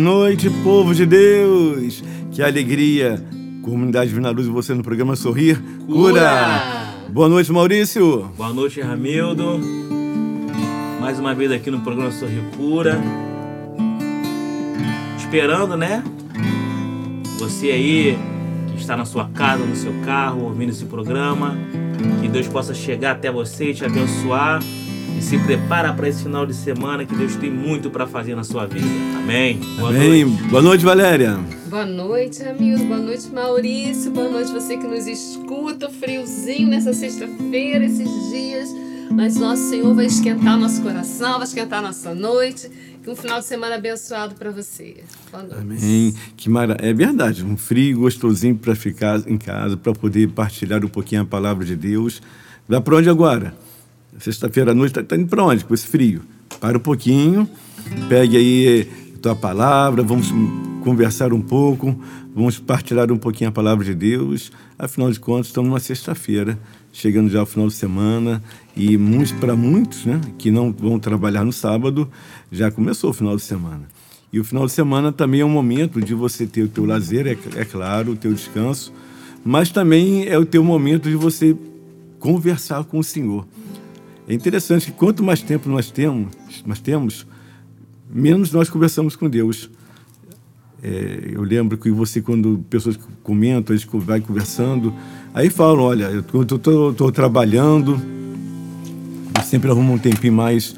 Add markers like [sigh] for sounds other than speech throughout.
Boa noite, povo de Deus! Que alegria! Comunidade Divina Luz e você no programa Sorrir Cura. Cura! Boa noite, Maurício! Boa noite, Ramildo! Mais uma vez aqui no programa Sorrir Cura. Esperando, né? Você aí que está na sua casa, no seu carro, ouvindo esse programa. Que Deus possa chegar até você e te abençoar e se prepara para esse final de semana que Deus tem muito para fazer na sua vida. Amém. Boa Amém. noite. Boa noite, Valéria. Boa noite, amigo. Boa noite, Maurício. Boa noite você que nos escuta. Friozinho nessa sexta-feira, esses dias. Mas nosso Senhor vai esquentar nosso coração, vai esquentar nossa noite. Que um final de semana abençoado para você. Boa noite. Amém. Que mara... É verdade, um frio gostosinho para ficar em casa, para poder partilhar um pouquinho a palavra de Deus. Vai para onde agora? Sexta-feira à noite está tá indo para onde? Com esse frio. Para um pouquinho, pegue aí tua palavra, vamos conversar um pouco, vamos partilhar um pouquinho a palavra de Deus. Afinal de contas, estamos numa sexta-feira, chegando já ao final de semana, e muitos, para muitos né, que não vão trabalhar no sábado, já começou o final de semana. E o final de semana também é um momento de você ter o teu lazer, é, é claro, o teu descanso, mas também é o teu momento de você conversar com o Senhor. É interessante que quanto mais tempo nós temos, nós temos menos nós conversamos com Deus. É, eu lembro que você, quando pessoas comentam, gente vai conversando, aí falam: olha, eu estou trabalhando, eu sempre arrumo um tempinho mais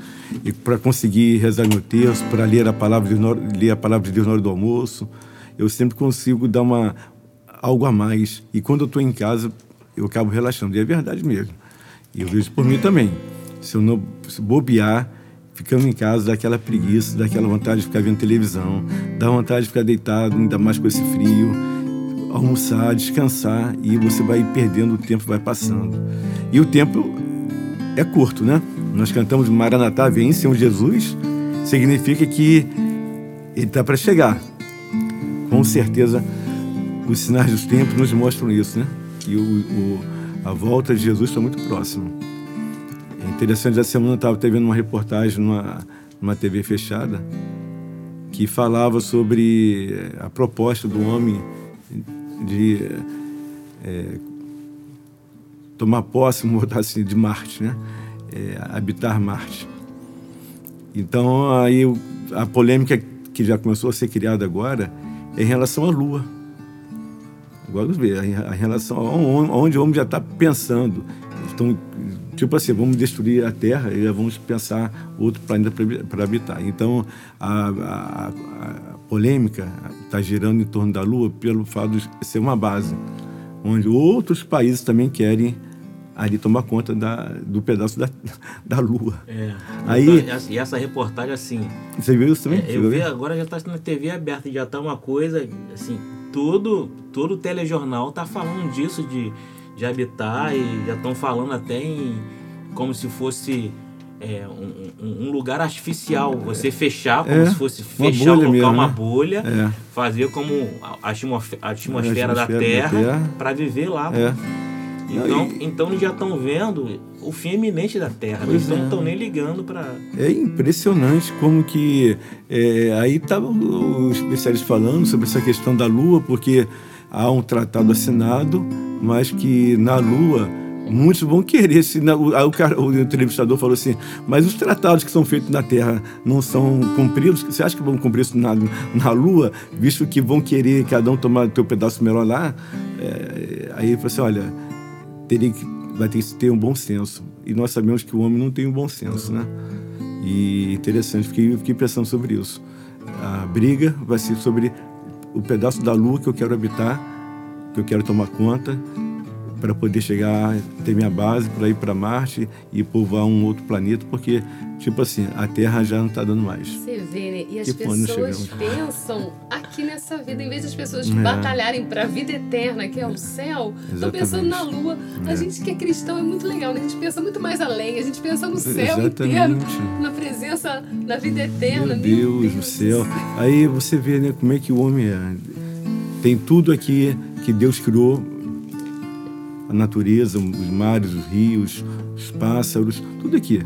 para conseguir rezar meu texto, para ler a palavra de Deus, ler a palavra de Deus na hora do almoço. Eu sempre consigo dar uma algo a mais. E quando eu estou em casa, eu acabo relaxando. E é verdade mesmo. E eu vejo por mim também se eu não se bobear, ficando em casa, dá aquela preguiça, dá aquela vontade de ficar vendo televisão, dá vontade de ficar deitado, ainda mais com esse frio, almoçar, descansar e você vai perdendo o tempo, vai passando. E o tempo é curto, né? Nós cantamos Maranatá, vem Senhor Jesus, significa que ele está para chegar. Com certeza, os sinais dos tempos nos mostram isso, né? Que o, o a volta de Jesus está muito próxima. Interessante, essa semana eu estava vendo uma reportagem numa, numa TV fechada que falava sobre a proposta do homem de é, tomar posse, [laughs] vamos botar assim, de Marte, né? É, habitar Marte. Então, aí a polêmica que já começou a ser criada agora é em relação à Lua. Agora ver, em relação a onde o homem já está pensando. Estão tipo assim, vamos destruir a Terra e vamos pensar outro planeta para habitar. Então, a, a, a polêmica está girando em torno da Lua pelo fato de ser uma base, onde outros países também querem ali tomar conta da, do pedaço da, [laughs] da Lua. É. Aí, e essa reportagem, assim... Você viu isso também? É, eu vi, agora já está na TV aberta, já está uma coisa, assim, todo, todo telejornal está falando disso, de de habitar e já estão falando até em como se fosse é, um, um, lugar artificial. Você fechar, como é, se fosse fechar, colocar mesmo, uma né? bolha, é. fazer como a atmosfera, a atmosfera, da Terra, terra. para viver lá. É. Então, e... então eles já estão vendo o fim iminente da Terra. Pois eles não estão é. nem ligando para. É impressionante como que. É, aí estavam os especialistas falando sobre essa questão da Lua, porque há um tratado assinado, mas que na Lua muitos vão querer. Se na, o, o, entrevistador falou assim, mas os tratados que são feitos na Terra não são cumpridos? Você acha que vão cumprir isso na, na Lua, visto que vão querer cada um tomar o seu pedaço melhor lá? É, aí ele falou assim, olha, teria que, vai ter que ter um bom senso. E nós sabemos que o homem não tem um bom senso, né? E interessante, fiquei, fiquei pensando sobre isso. A briga vai ser sobre o pedaço da lua que eu quero habitar, que eu quero tomar conta, para poder chegar, ter minha base, para ir para Marte e povoar um outro planeta, porque, tipo assim, a Terra já não está dando mais. Você vê, né? E as pessoas pensam aqui nessa vida, em vez das pessoas é. batalharem para a vida eterna, que é o céu, estão pensando na Lua. É. A gente que é cristão é muito legal, né? A gente pensa muito mais além, a gente pensa no céu Exatamente. inteiro, na presença, na vida eterna. Meu Deus, Deus do céu. Aí você vê, né, como é que o homem é. Tem tudo aqui que Deus criou a natureza, os mares, os rios, os pássaros, tudo aqui.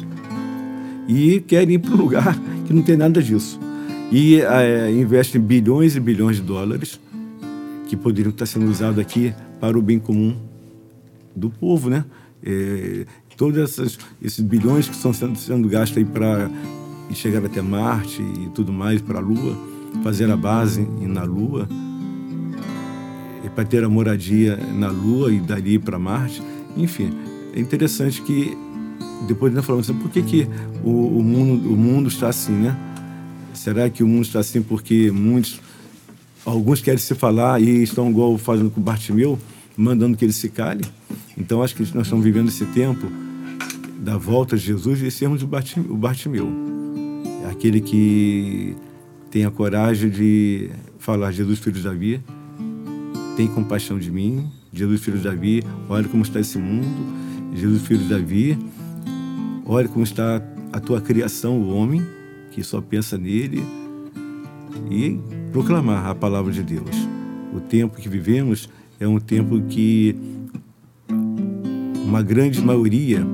E querem ir para um lugar que não tem nada disso. e é, investe bilhões e bilhões de dólares que poderiam estar sendo usados aqui para o bem comum do povo, né? É, todos esses bilhões que estão sendo, sendo gastos aí para chegar até Marte e tudo mais, para a Lua, fazer a base na Lua, para ter a moradia na Lua e dali para Marte. Enfim, é interessante que depois nós falamos assim, por que, que o, o, mundo, o mundo está assim, né? Será que o mundo está assim porque muitos, alguns querem se falar e estão igual fazendo com o Bartimeu, mandando que ele se cale? Então acho que nós estamos vivendo esse tempo da volta de Jesus e sermos o Bartimeu. Aquele que tem a coragem de falar, Jesus, filho de Davi, tem compaixão de mim. Jesus, filho de Davi, olha como está esse mundo. Jesus, filho de Davi, olha como está a tua criação, o homem, que só pensa nele. E proclamar a palavra de Deus. O tempo que vivemos é um tempo que uma grande maioria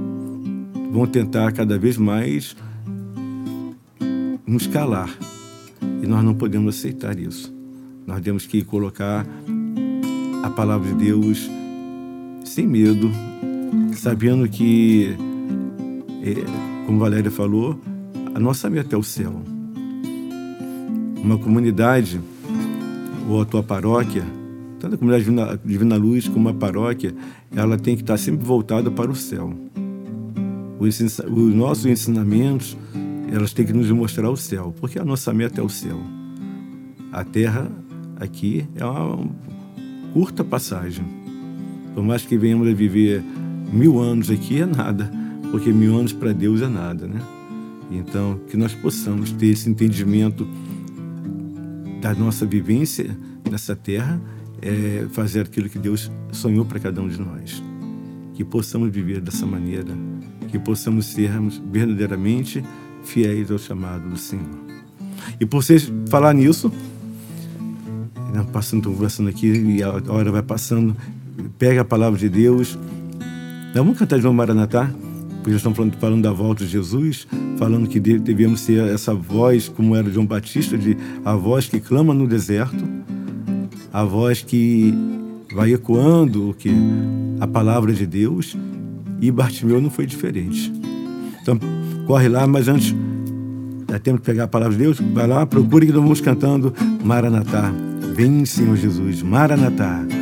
vão tentar cada vez mais nos calar. E nós não podemos aceitar isso. Nós temos que colocar a palavra de Deus sem medo, sabendo que, é, como Valéria falou, a nossa meta é o céu. Uma comunidade, ou a tua paróquia, tanto a comunidade Divina, Luz como a paróquia, ela tem que estar sempre voltada para o céu. Os, os nossos ensinamentos, elas têm que nos mostrar o céu, porque a nossa meta é o céu. A terra aqui é uma curta passagem. Por mais que venhamos a viver mil anos aqui, é nada, porque mil anos para Deus é nada, né? Então, que nós possamos ter esse entendimento da nossa vivência nessa terra, é fazer aquilo que Deus sonhou para cada um de nós. Que possamos viver dessa maneira que possamos sermos verdadeiramente fiéis ao chamado do Senhor. E por vocês falar nisso, né, passando, conversando aqui, e a hora vai passando, pega a palavra de Deus. Vamos cantar João Maranatá, porque estamos falando, falando da volta de Jesus, falando que devemos ser essa voz, como era João Batista, de a voz que clama no deserto, a voz que vai ecoando o que a palavra de Deus e Bartimeu não foi diferente. Então, corre lá, mas antes, dá tempo de pegar a palavra de Deus? Vai lá, procure que nós vamos cantando Maranatá. Vem, Senhor Jesus, Maranatá.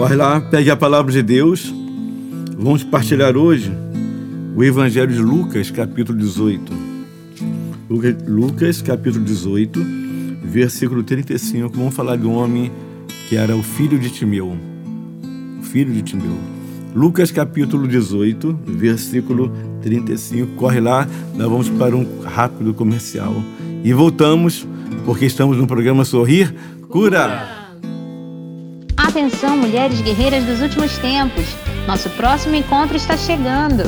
Corre lá, pegue a palavra de Deus. Vamos partilhar hoje o Evangelho de Lucas, capítulo 18. Lucas, capítulo 18, versículo 35. Vamos falar de um homem que era o filho de Timeu. Filho de Timeu. Lucas capítulo 18, versículo 35. Corre lá, nós vamos para um rápido comercial. E voltamos porque estamos no programa Sorrir Cura. Atenção, mulheres guerreiras dos últimos tempos. Nosso próximo encontro está chegando.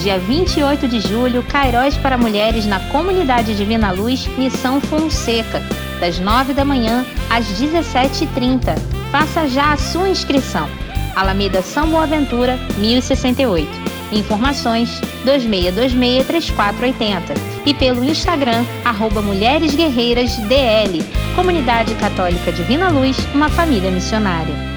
Dia 28 de julho, Cairóis para Mulheres na Comunidade Divina Luz, Missão Fonseca, das 9 da manhã às 17h30. Faça já a sua inscrição. Alameda São Boaventura, 1068. Informações 2626-3480 e pelo Instagram, arroba Mulheres Guerreiras DL, Comunidade Católica Divina Luz, uma família missionária.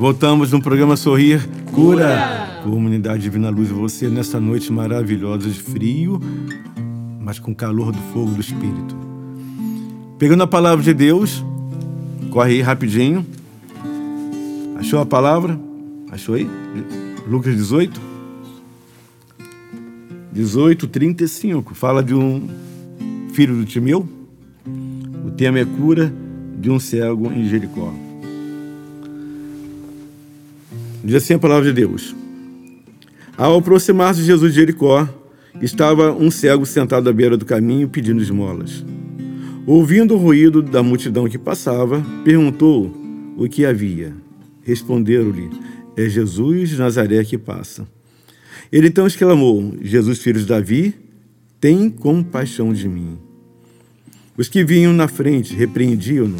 Voltamos no programa Sorrir Cura. Cura. Comunidade Divina Luz, você nessa noite maravilhosa de frio, mas com calor do fogo do Espírito. Pegando a palavra de Deus, corre aí rapidinho. Achou a palavra? Achou aí? Lucas 18? 18, 35. Fala de um filho do Timeu. O tema é cura de um cego em Jericó. Diz assim a palavra de Deus. Ao aproximar-se de Jesus de Jericó, estava um cego sentado à beira do caminho pedindo esmolas. Ouvindo o ruído da multidão que passava, perguntou o que havia. Responderam-lhe: É Jesus de Nazaré que passa. Ele então exclamou: Jesus, filho de Davi, tem compaixão de mim. Os que vinham na frente repreendiam-no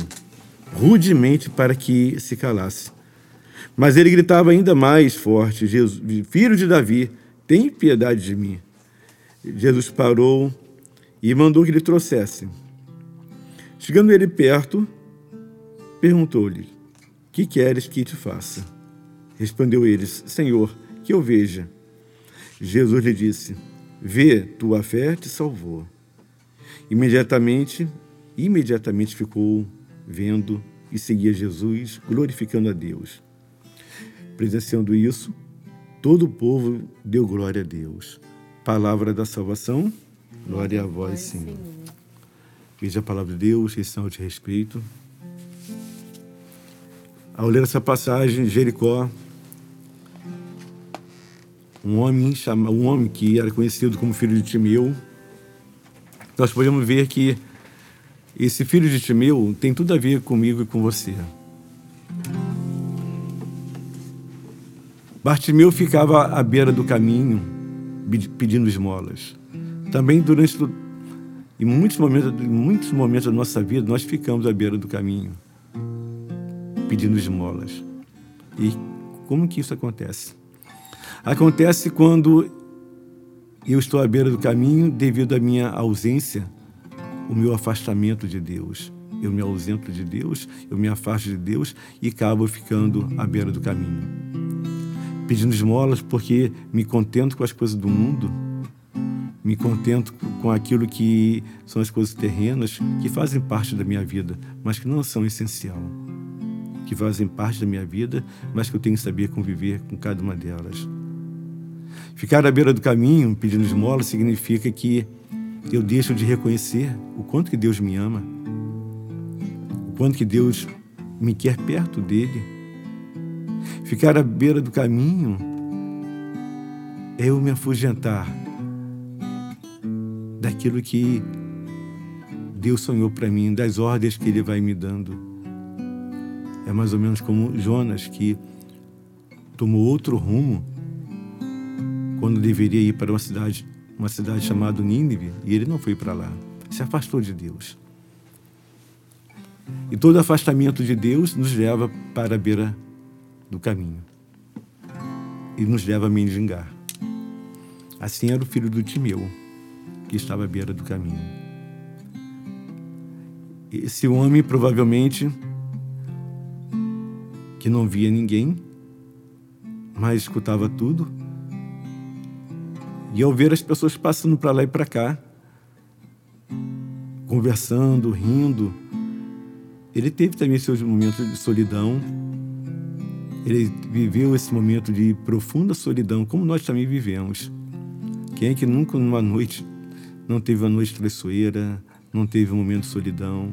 rudemente para que se calasse. Mas ele gritava ainda mais forte: Jesus, Filho de Davi, tem piedade de mim. Jesus parou e mandou que lhe trouxesse. Chegando ele perto, perguntou-lhe: Que queres que te faça? Respondeu eles: Senhor, que eu veja. Jesus lhe disse: Vê, tua fé te salvou. Imediatamente, imediatamente ficou vendo e seguia Jesus, glorificando a Deus. Presenciando isso, todo o povo deu glória a Deus. Palavra da salvação, glória a vós, Senhor. Veja a palavra de Deus, sinal de respeito. Ao ler essa passagem, Jericó, um homem, um homem que era conhecido como filho de Timeu, nós podemos ver que esse filho de Timeu tem tudo a ver comigo e com você. Bartimeu ficava à beira do caminho, pedindo esmolas. Também durante em muitos momentos, em muitos momentos da nossa vida, nós ficamos à beira do caminho, pedindo esmolas. E como que isso acontece? Acontece quando eu estou à beira do caminho devido à minha ausência, o meu afastamento de Deus. Eu me ausento de Deus, eu me afasto de Deus e acabo ficando à beira do caminho pedindo esmolas porque me contento com as coisas do mundo, me contento com aquilo que são as coisas terrenas que fazem parte da minha vida, mas que não são essencial, que fazem parte da minha vida, mas que eu tenho que saber conviver com cada uma delas. Ficar à beira do caminho pedindo esmola significa que eu deixo de reconhecer o quanto que Deus me ama, o quanto que Deus me quer perto dele Ficar à beira do caminho é eu me afugentar daquilo que Deus sonhou para mim, das ordens que Ele vai me dando. É mais ou menos como Jonas, que tomou outro rumo quando deveria ir para uma cidade, uma cidade chamada Nínive, e ele não foi para lá. Se afastou de Deus. E todo afastamento de Deus nos leva para a beira do caminho e nos leva a mendigar. Assim era o filho do Timeu, que estava à beira do caminho. Esse homem provavelmente que não via ninguém, mas escutava tudo. E ao ver as pessoas passando para lá e para cá, conversando, rindo, ele teve também seus momentos de solidão, ele viveu esse momento de profunda solidão, como nós também vivemos. Quem é que nunca numa noite não teve uma noite traiçoeira, não teve um momento de solidão,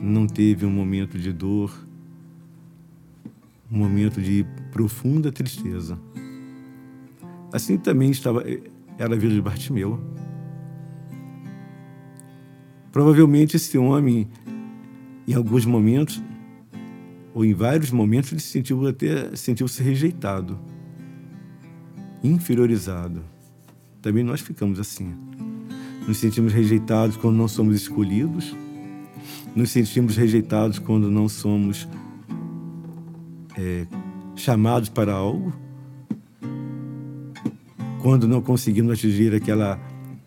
não teve um momento de dor, um momento de profunda tristeza. Assim também estava era a vida de Bartimeu. Provavelmente esse homem, em alguns momentos, ou em vários momentos, ele sentiu até sentiu-se rejeitado, inferiorizado. Também nós ficamos assim. Nos sentimos rejeitados quando não somos escolhidos, nos sentimos rejeitados quando não somos é, chamados para algo, quando não conseguimos atingir aquela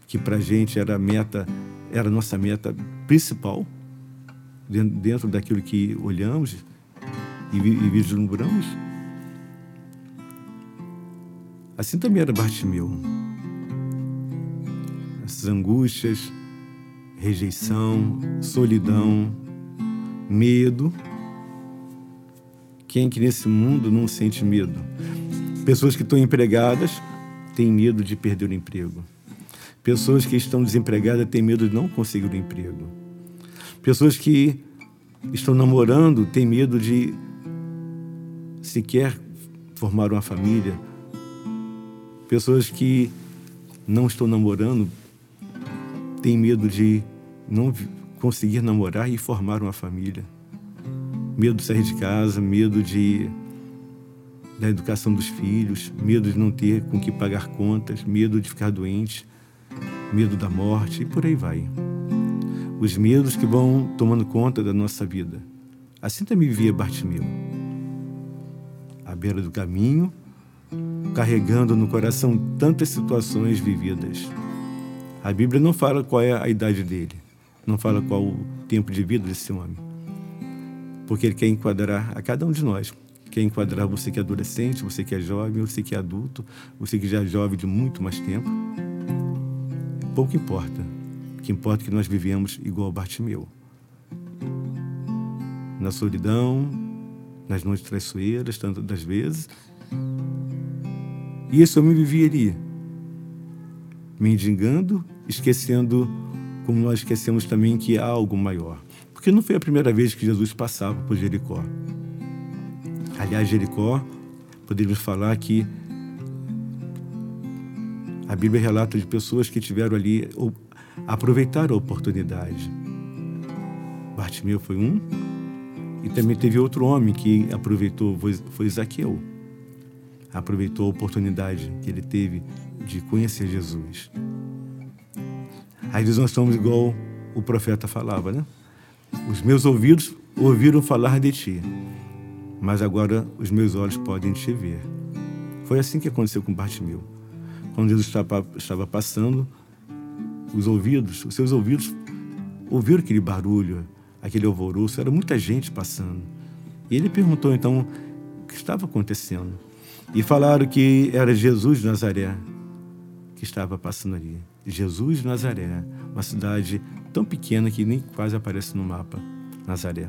que para gente era meta, era nossa meta principal, dentro daquilo que olhamos e, e vislumbramos. Assim também era Bartimeu. Essas angústias, rejeição, solidão, medo. Quem que nesse mundo não sente medo? Pessoas que estão empregadas têm medo de perder o emprego. Pessoas que estão desempregadas têm medo de não conseguir o emprego. Pessoas que estão namorando têm medo de sequer formar uma família. Pessoas que não estão namorando têm medo de não conseguir namorar e formar uma família. Medo de sair de casa, medo de da educação dos filhos, medo de não ter com que pagar contas, medo de ficar doente, medo da morte e por aí vai. Os medos que vão tomando conta da nossa vida. Assim também vivia Bartimeu beira do caminho, carregando no coração tantas situações vividas. A Bíblia não fala qual é a idade dele, não fala qual o tempo de vida desse homem, porque ele quer enquadrar a cada um de nós. Quer enquadrar você que é adolescente, você que é jovem, você que é adulto, você que já é jovem de muito mais tempo. Pouco importa. O que importa é que nós vivemos igual Bartimeu. Na solidão, nas noites traiçoeiras, tantas das vezes. E esse homem vivia ali, mendigando, esquecendo, como nós esquecemos também que há algo maior. Porque não foi a primeira vez que Jesus passava por Jericó. Aliás, Jericó, poderíamos falar que a Bíblia relata de pessoas que tiveram ali, aproveitaram a oportunidade. Bartimeu foi um, e também teve outro homem que aproveitou, foi, Zaqueu. Aproveitou a oportunidade que ele teve de conhecer Jesus. Às vezes nós somos igual o profeta falava, né? Os meus ouvidos ouviram falar de ti, mas agora os meus olhos podem te ver. Foi assim que aconteceu com Bartimeu. Quando Jesus estava passando, os ouvidos, os seus ouvidos ouviram aquele barulho, aquele alvoroço, era muita gente passando. E ele perguntou então o que estava acontecendo. E falaram que era Jesus de Nazaré que estava passando ali. Jesus de Nazaré, uma cidade tão pequena que nem quase aparece no mapa, Nazaré.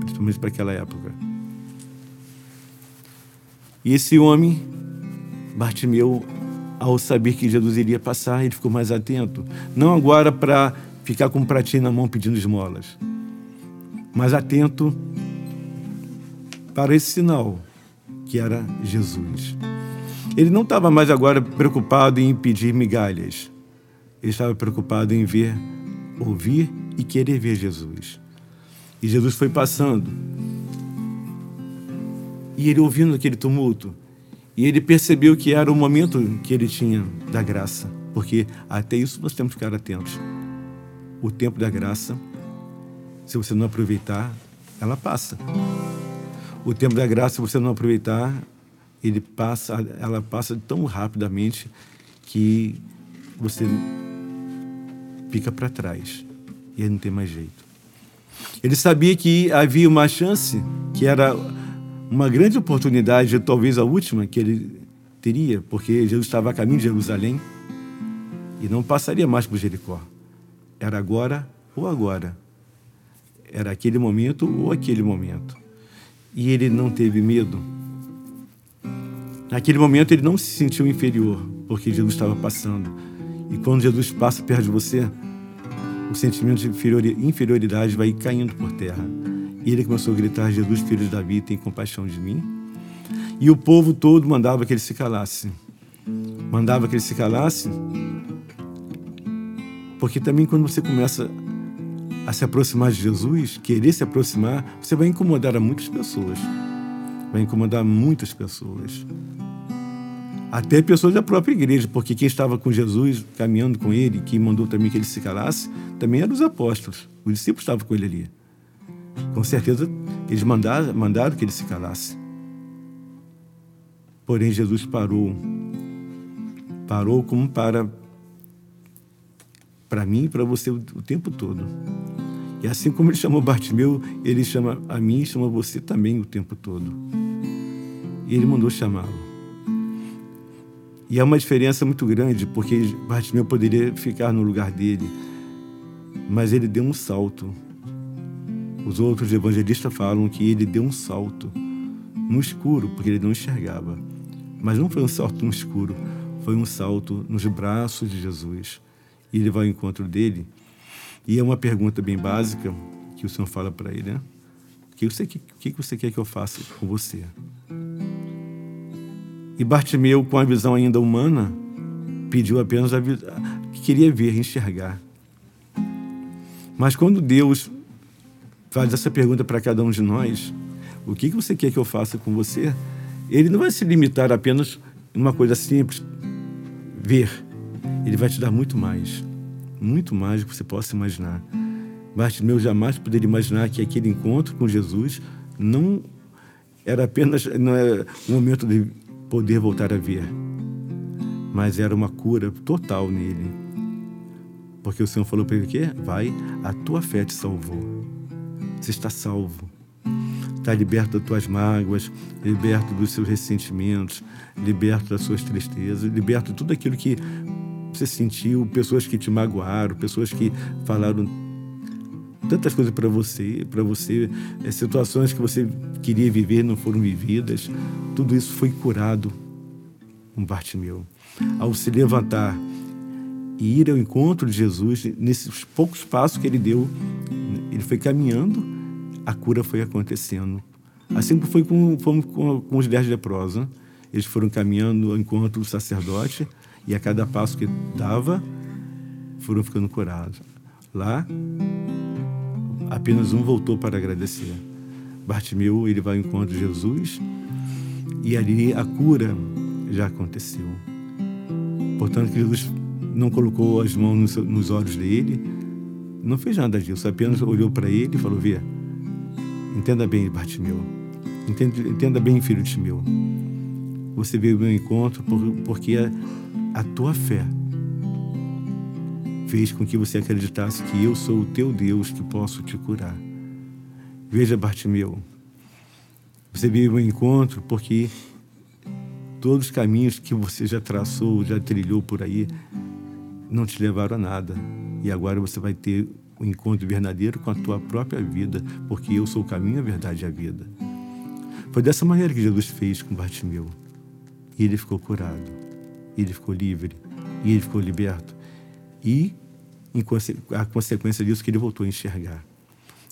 Principalmente para aquela época. E esse homem, Bartimeu, ao saber que Jesus iria passar, ele ficou mais atento. Não agora para ficar com um pratinho na mão pedindo esmolas, mas atento para esse sinal que era Jesus. Ele não estava mais agora preocupado em pedir migalhas. Ele estava preocupado em ver, ouvir e querer ver Jesus. E Jesus foi passando. E ele ouvindo aquele tumulto. E ele percebeu que era o momento que ele tinha da graça. Porque até isso nós temos que ficar atentos o tempo da graça, se você não aproveitar, ela passa. O tempo da graça, se você não aproveitar, ele passa, ela passa tão rapidamente que você fica para trás e aí não tem mais jeito. Ele sabia que havia uma chance, que era uma grande oportunidade, talvez a última que ele teria, porque Jesus estava a caminho de Jerusalém e não passaria mais por Jericó. Era agora ou agora. Era aquele momento ou aquele momento. E ele não teve medo. Naquele momento ele não se sentiu inferior, porque Jesus estava passando. E quando Jesus passa perto de você, o sentimento de inferioridade vai caindo por terra. E ele começou a gritar: Jesus, filho de Davi, tem compaixão de mim. E o povo todo mandava que ele se calasse. Mandava que ele se calasse porque também quando você começa a se aproximar de Jesus, querer se aproximar, você vai incomodar a muitas pessoas. Vai incomodar muitas pessoas. Até pessoas da própria igreja, porque quem estava com Jesus, caminhando com ele, que mandou também que ele se calasse, também eram os apóstolos. Os discípulos estavam com ele ali. Com certeza, eles mandaram, mandaram que ele se calasse. Porém, Jesus parou. Parou como para para mim e para você o, tempo todo. E assim como ele chamou Bartimeu, ele chama a mim e chama você também o tempo todo. E ele mandou chamá-lo. E há uma diferença muito grande, porque Bartimeu poderia ficar no lugar dele, mas ele deu um salto. Os outros evangelistas falam que ele deu um salto no escuro, porque ele não enxergava. Mas não foi um salto no escuro, foi um salto nos braços de Jesus. E ele vai ao encontro dele. E é uma pergunta bem básica que o Senhor fala para ele, né? O que você, que, que você quer que eu faça com você? E Bartimeu, com a visão ainda humana, pediu apenas a que queria ver, enxergar. Mas quando Deus faz essa pergunta para cada um de nós, o que você quer que eu faça com você? Ele não vai se limitar apenas uma coisa simples, ver. Ele vai te dar muito mais, muito mais do que você possa imaginar. Bartimeu jamais poderia imaginar que aquele encontro com Jesus não era apenas não é um momento de poder voltar a ver. Mas era uma cura total nele. Porque o Senhor falou para ele o quê? Vai, a tua fé te salvou. Você está salvo. Está liberto das tuas mágoas, liberto dos seus ressentimentos, liberto das suas tristezas, liberto de tudo aquilo que você sentiu, pessoas que te magoaram, pessoas que falaram tantas coisas para você, para você, é, situações que você queria viver não foram vividas. Tudo isso foi curado com Bartimeu. Ao se levantar e ir ao encontro de Jesus, nesses poucos passos que ele deu, ele foi caminhando, a cura foi acontecendo. Assim foi com, com, com os dez leprosos. Né? Eles foram caminhando ao encontro do sacerdote e a cada passo que dava, foram ficando curados. Lá, apenas um voltou para agradecer. Bartimeu, ele vai ao encontro de Jesus e ali a cura já aconteceu. Portanto, Jesus não colocou as mãos nos olhos dele, não fez nada disso, apenas olhou para ele e falou: Vê, entenda bem, Bartimeu, entenda, entenda bem, filho de meu. Você veio ao meu encontro porque a, tua fé fez com que você acreditasse que eu sou o teu Deus que posso te curar. Veja, Bartimeu, você veio ao encontro porque todos os caminhos que você já traçou, já trilhou por aí, não te levaram a nada. E agora você vai ter o um encontro verdadeiro com a tua própria vida, porque eu sou o caminho, a verdade e a vida. Foi dessa maneira que Jesus fez com Bartimeu. E ele ficou curado, ele ficou livre, e ele ficou liberto. E a consequência disso que ele voltou a enxergar.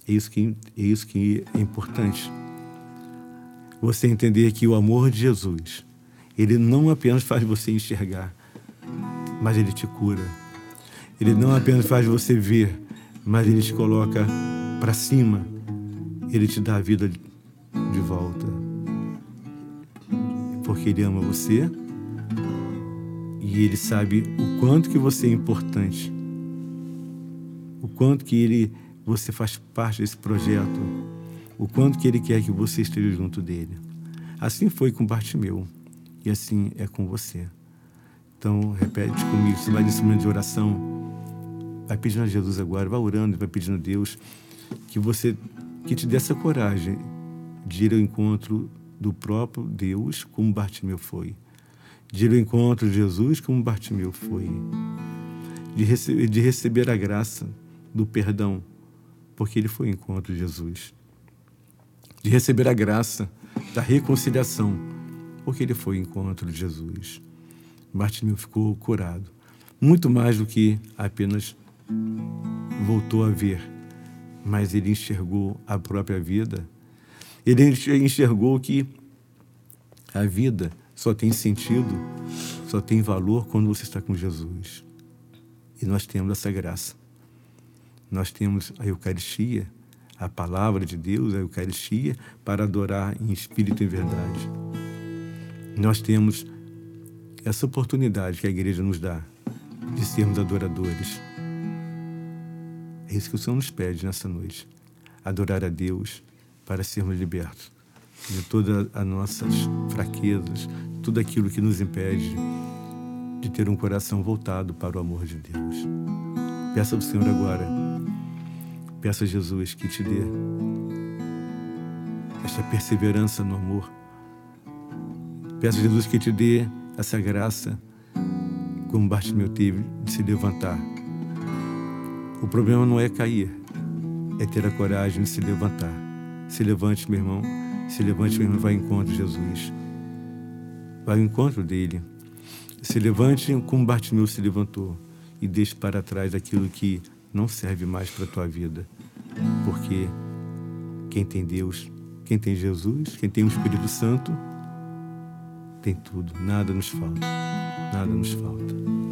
É isso que é, isso que é importante. Você entender que o amor de Jesus, ele não apenas faz você enxergar, mas ele te cura. Ele não apenas faz você ver, mas ele te coloca para cima. Ele te dá a vida de volta. Porque ele ama você e ele sabe o quanto que você é importante o quanto que ele você faz parte desse projeto, o quanto que ele quer que você esteja junto dele. Assim foi com Bartimeu e assim é com você. Então, repete comigo, você vai nesse momento de oração, vai pedindo a Jesus agora, vai orando, vai pedindo a Deus que você que te dê essa coragem de ir ao encontro do próprio Deus como Bartimeu foi. De ir ao encontro de Jesus como Bartimeu foi. De, rece de receber a graça do perdão, porque ele foi ao encontro de Jesus. De receber a graça da reconciliação, porque ele foi ao encontro de Jesus. Bartimeu ficou curado. Muito mais do que apenas voltou a ver, mas ele enxergou a própria vida. Ele enxergou que a vida só tem sentido, só tem valor quando você está com Jesus. E nós temos essa graça. Nós temos a Eucaristia, a palavra de Deus, a Eucaristia, para adorar em espírito e verdade. Nós temos essa oportunidade que a igreja nos dá de sermos adoradores. É isso que o Senhor nos pede nessa noite. Adorar a Deus para sermos libertos de todas as nossas fraquezas, tudo aquilo que nos impede de ter um coração voltado para o amor de Deus. Peça ao Senhor agora, peça a Jesus que te dê esta perseverança no amor. Peça a Jesus que te dê essa graça, como Bartimeu teve, de se levantar. O problema não é cair, é ter a coragem de se levantar. Se levante, meu irmão, se levante, irmão, vai ao encontro de Jesus. Vai ao encontro dele. Se levante como Bartimeu se levantou e deixe para trás aquilo que não serve mais para a tua vida. Porque quem tem Deus, quem tem Jesus, quem tem o Espírito Santo, tem tudo, nada nos falta. Nada nos falta.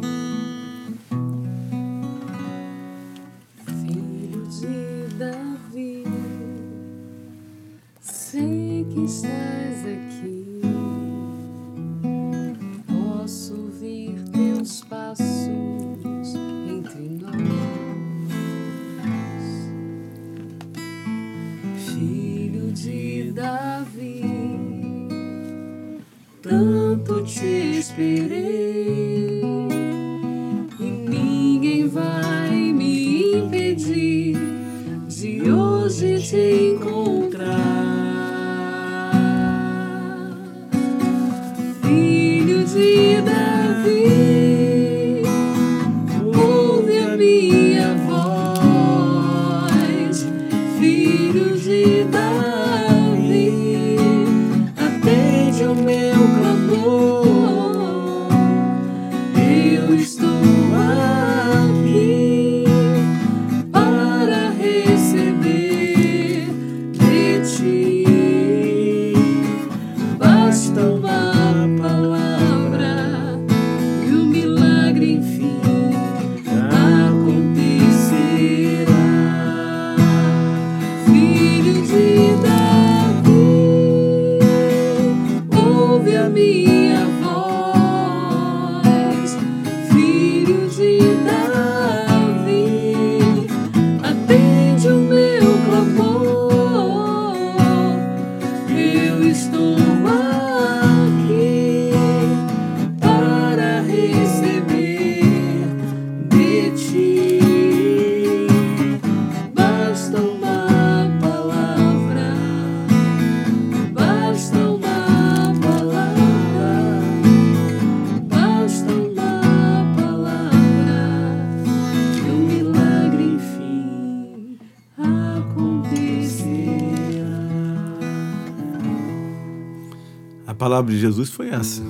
Palavra de Jesus foi essa.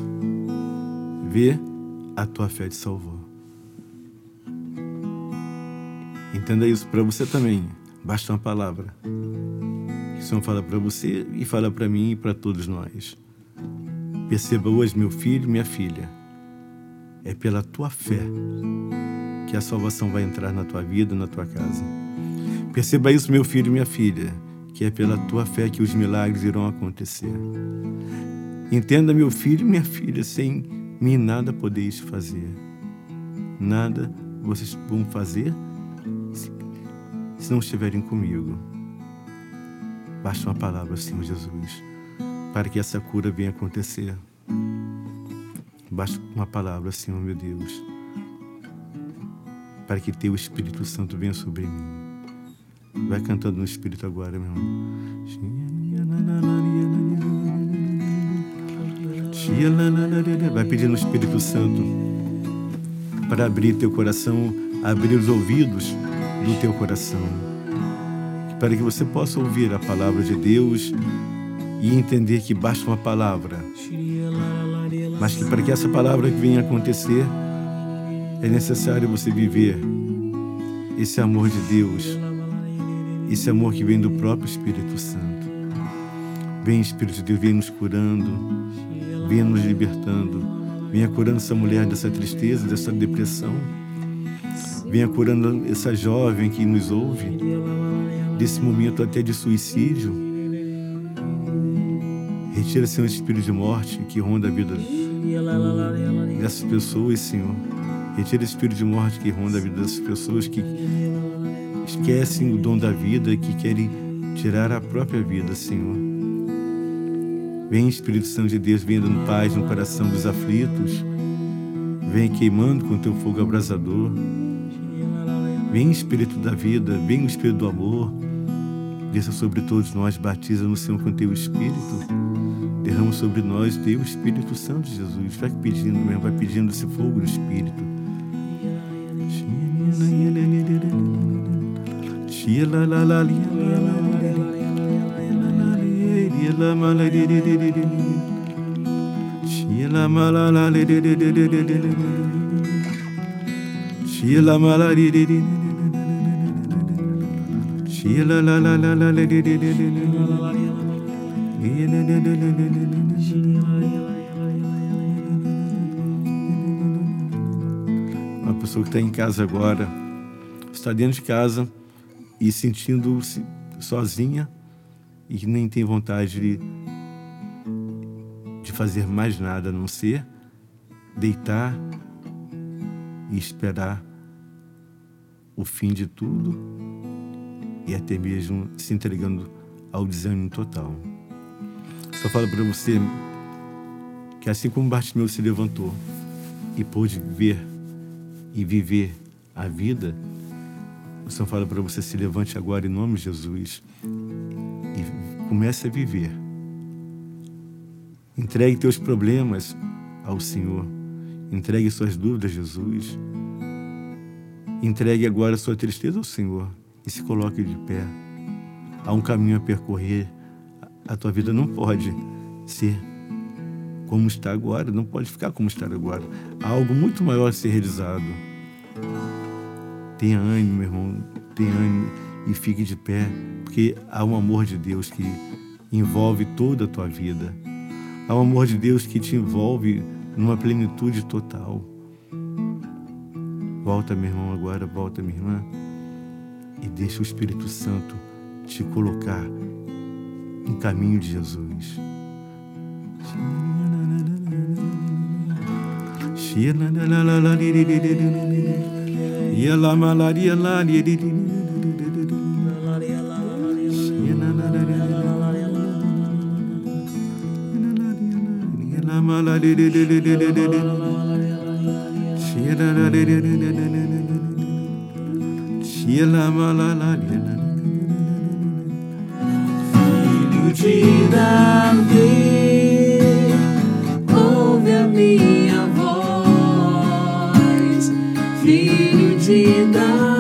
Vê, a tua fé te salvou. Entenda isso para você também. Basta uma palavra. O Senhor fala para você e fala para mim e para todos nós. Perceba hoje, meu filho, minha filha. É pela tua fé que a salvação vai entrar na tua vida, na tua casa. Perceba isso, meu filho e minha filha, que é pela tua fé que os milagres irão acontecer. Entenda, meu filho e minha filha, sem mim nada podeis fazer. Nada vocês vão fazer se, não estiverem comigo. Basta uma palavra, Senhor Jesus, para que essa cura venha acontecer. Basta uma palavra, Senhor meu Deus, para que teu Espírito Santo venha sobre mim. Vai cantando no Espírito agora, meu irmão. Vai pedindo o Espírito Santo para abrir teu coração, abrir os ouvidos do teu coração, para que você possa ouvir a palavra de Deus e entender que basta uma palavra, mas que para que essa palavra venha acontecer, é necessário você viver esse amor de Deus, esse amor que vem do próprio Espírito Santo. Vem, Espírito de Deus, vem nos curando, venha nos libertando, venha curando essa mulher dessa tristeza, dessa depressão. Venha curando essa jovem que nos ouve, desse momento até de suicídio. Retira, Senhor, esse espírito de morte que ronda a vida dessas pessoas, Senhor. Retira esse espírito de morte que ronda a vida dessas pessoas que esquecem o dom da vida, que querem tirar a própria vida, Senhor. Vem, Espírito Santo de Deus, vem dando paz no coração dos aflitos. Vem queimando com teu fogo abrasador. Vem, Espírito da vida, vem o Espírito do amor. Desça sobre todos nós, batiza no Senhor com teu Espírito. Derrama sobre nós teu Espírito Santo, Jesus. Vai pedindo mesmo, vai pedindo esse fogo do Espírito. Shila la la Sheila malala Sheila la la la la Uma pessoa que está em casa agora, está dentro de casa e sentindo-se sozinha, e nem tem vontade de, de fazer mais nada a não ser deitar e esperar o fim de tudo e até mesmo se entregando ao desânimo total. Só falo para você que assim como Bartimeu se levantou e pôde ver e viver a vida, o Senhor fala para você se levante agora em nome de Jesus Comece a viver. Entregue teus problemas ao Senhor. Entregue suas dúvidas a Jesus. Entregue agora sua tristeza ao Senhor e se coloque de pé. Há um caminho a percorrer. A tua vida não pode ser como está agora, não pode ficar como está agora. Há algo muito maior a ser realizado. Tenha ânimo, meu irmão, tenha ânimo e fique de pé porque há um amor de Deus que envolve toda a tua vida. Há um amor de Deus que te envolve numa plenitude total. Volta, meu irmão, agora, volta, minha irmã, e deixa o Espírito Santo te colocar no caminho de Jesus. Filho de Davi, ouve a minha voz. Filho de Davi,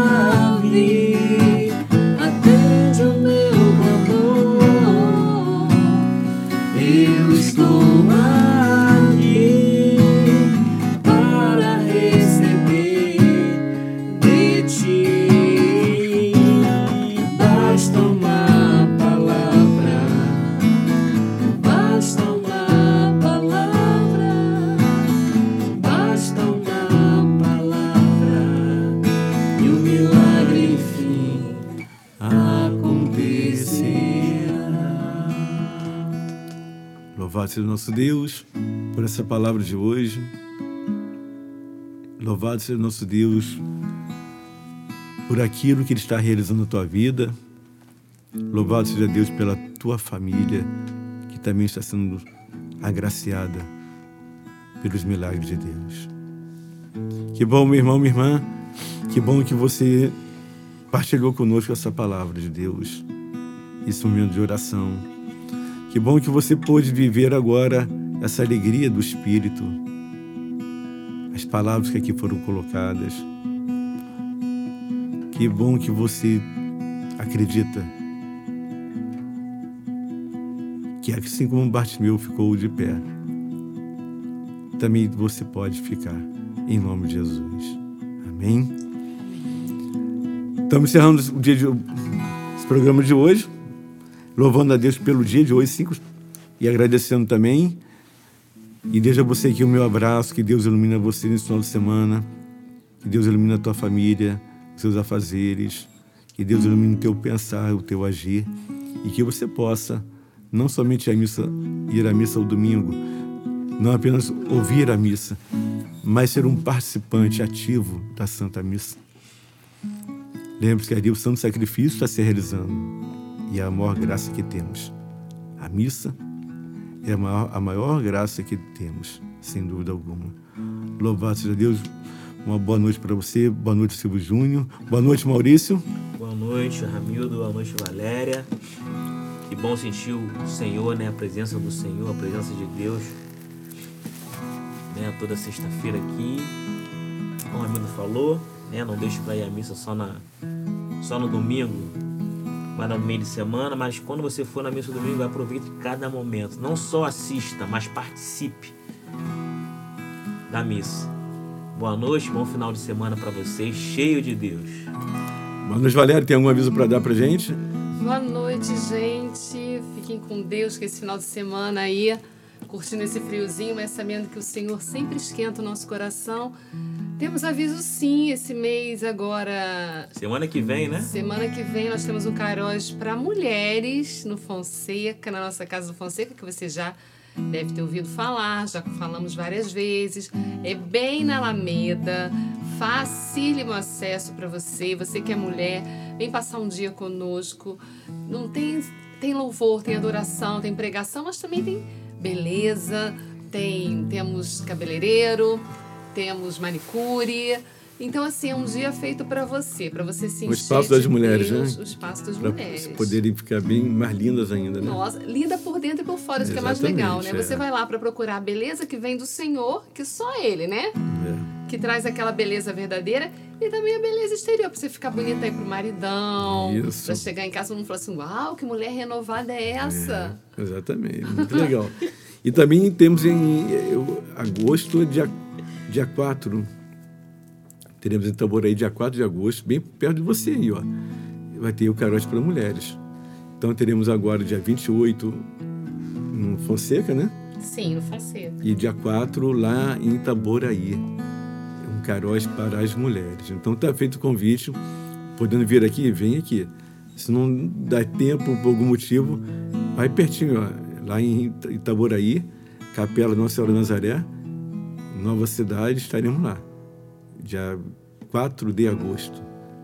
Louvado seja o nosso Deus por essa palavra de hoje. Louvado seja o nosso Deus por aquilo que Ele está realizando na tua vida. Louvado seja Deus pela tua família, que também está sendo agraciada pelos milagres de Deus. Que bom, meu irmão, minha irmã. Que bom que você partilhou conosco essa palavra de Deus, esse momento de oração. Que bom que você pôde viver agora essa alegria do Espírito. As palavras que aqui foram colocadas. Que bom que você acredita que assim como Bartimeu ficou de pé, também você pode ficar em nome de Jesus. Amém? Estamos encerrando o dia de, esse programa de hoje, louvando a Deus pelo dia de hoje, cinco, e agradecendo também. E deixa você aqui o meu abraço, que Deus ilumine você nesse final de semana, Que Deus ilumine a tua família, os seus afazeres. Que Deus ilumine o teu pensar, o teu agir. E que você possa, não somente a missa, ir à missa ao domingo, não apenas ouvir a missa, mas ser um participante ativo da Santa Missa. Lembre-se que ali o santo sacrifício está se realizando e a maior graça que temos. A missa é a maior, a maior graça que temos, sem dúvida alguma. Louvado seja Deus. Uma boa noite para você. Boa noite, Silvio Júnior. Boa noite, Maurício. Boa noite, Ramildo. Boa noite, Valéria. Que bom sentir o Senhor, né? A presença do Senhor, a presença de Deus. Né? Toda sexta-feira aqui. Como o Ramildo falou, né? Não deixe para ir à missa só, na, só no domingo, mas no meio de semana. Mas quando você for na missa do domingo, aproveite cada momento. Não só assista, mas participe da missa. Boa noite, bom final de semana para vocês, cheio de Deus. Boa noite, Valéria. Tem algum aviso para dar para gente? Boa noite, gente. Fiquem com Deus que esse final de semana aí, curtindo esse friozinho, mas sabendo que o Senhor sempre esquenta o nosso coração. Temos aviso sim esse mês agora. Semana que vem, né? Semana que vem nós temos um Caróis para mulheres no Fonseca, na nossa casa do Fonseca, que você já deve ter ouvido falar, já falamos várias vezes. É bem na Alameda, facílimo acesso para você. Você que é mulher, vem passar um dia conosco. Não tem tem louvor, tem adoração, tem pregação, mas também tem beleza, tem temos cabeleireiro, temos manicure. Então, assim, é um dia feito para você, para você se O espaço das mulheres, Deus, né? O espaço das Para mulheres. poderem ficar bem mais lindas ainda, né? Nossa, linda por dentro e por fora, isso que é mais legal, né? é. Você vai lá para procurar a beleza que vem do Senhor, que só Ele, né? É. Que traz aquela beleza verdadeira e também a beleza exterior, pra você ficar bonita aí pro maridão. Isso. Pra chegar em casa e não falar assim, uau, que mulher renovada é essa? É, exatamente, muito legal. E também temos em eu, agosto, dia, dia 4, teremos em Itaboraí, dia 4 de agosto, bem perto de você aí, ó. Vai ter o Carote para Mulheres. Então teremos agora, dia 28, no Fonseca, né? Sim, no Fonseca. E dia 4 lá em Itaboraí. Um caróis para as mulheres. Então está feito o convite. Podendo vir aqui, vem aqui. Se não dá tempo por algum motivo, vai pertinho, ó, lá em Ita- Itaboraí, Capela Nossa Senhora Nazaré, Nova Cidade, estaremos lá. Dia 4 de agosto.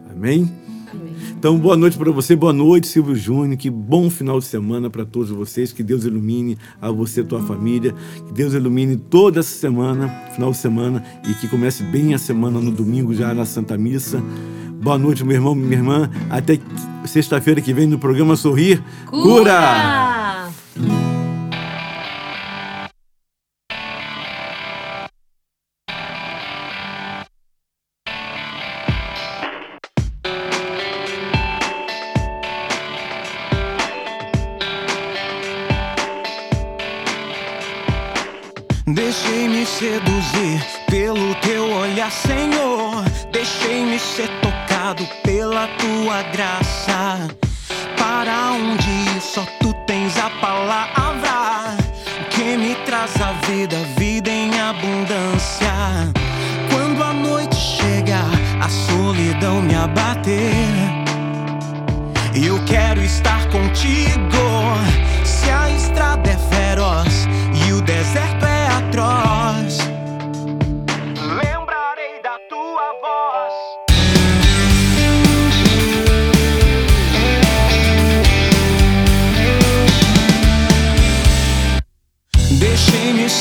Amém? Amém. Então, boa noite para você, boa noite, Silvio Júnior. Que bom final de semana para todos vocês. Que Deus ilumine a você e a tua família. Que Deus ilumine toda essa semana, final de semana, e que comece bem a semana no domingo, já na Santa Missa. Boa noite, meu irmão, minha irmã. Até sexta-feira que vem no programa Sorrir Cura! Deixei-me ser tocado pela tua graça.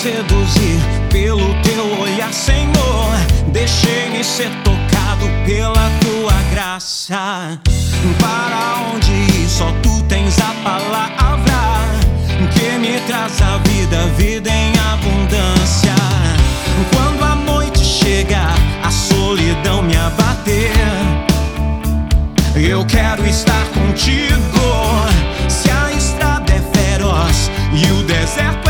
Seduzir pelo teu olhar, Senhor. Deixei-me ser tocado pela tua graça. Para onde ir, só tu tens a palavra que me traz a vida, vida em abundância. Quando a noite chega, a solidão me abater. Eu quero estar contigo. Se a estrada é feroz e o deserto é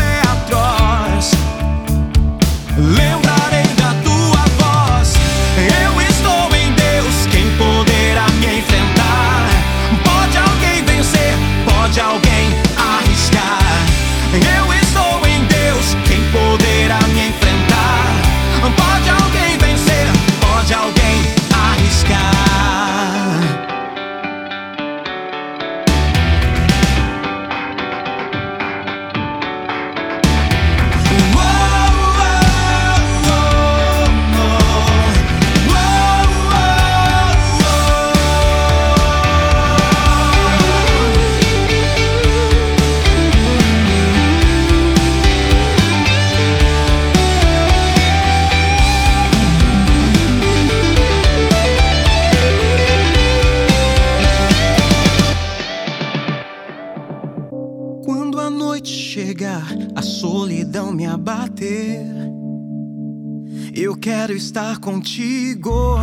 abater. Eu quero estar contigo.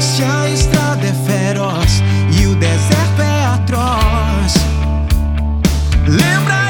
Se a estrada é feroz e o deserto é atroz, lembra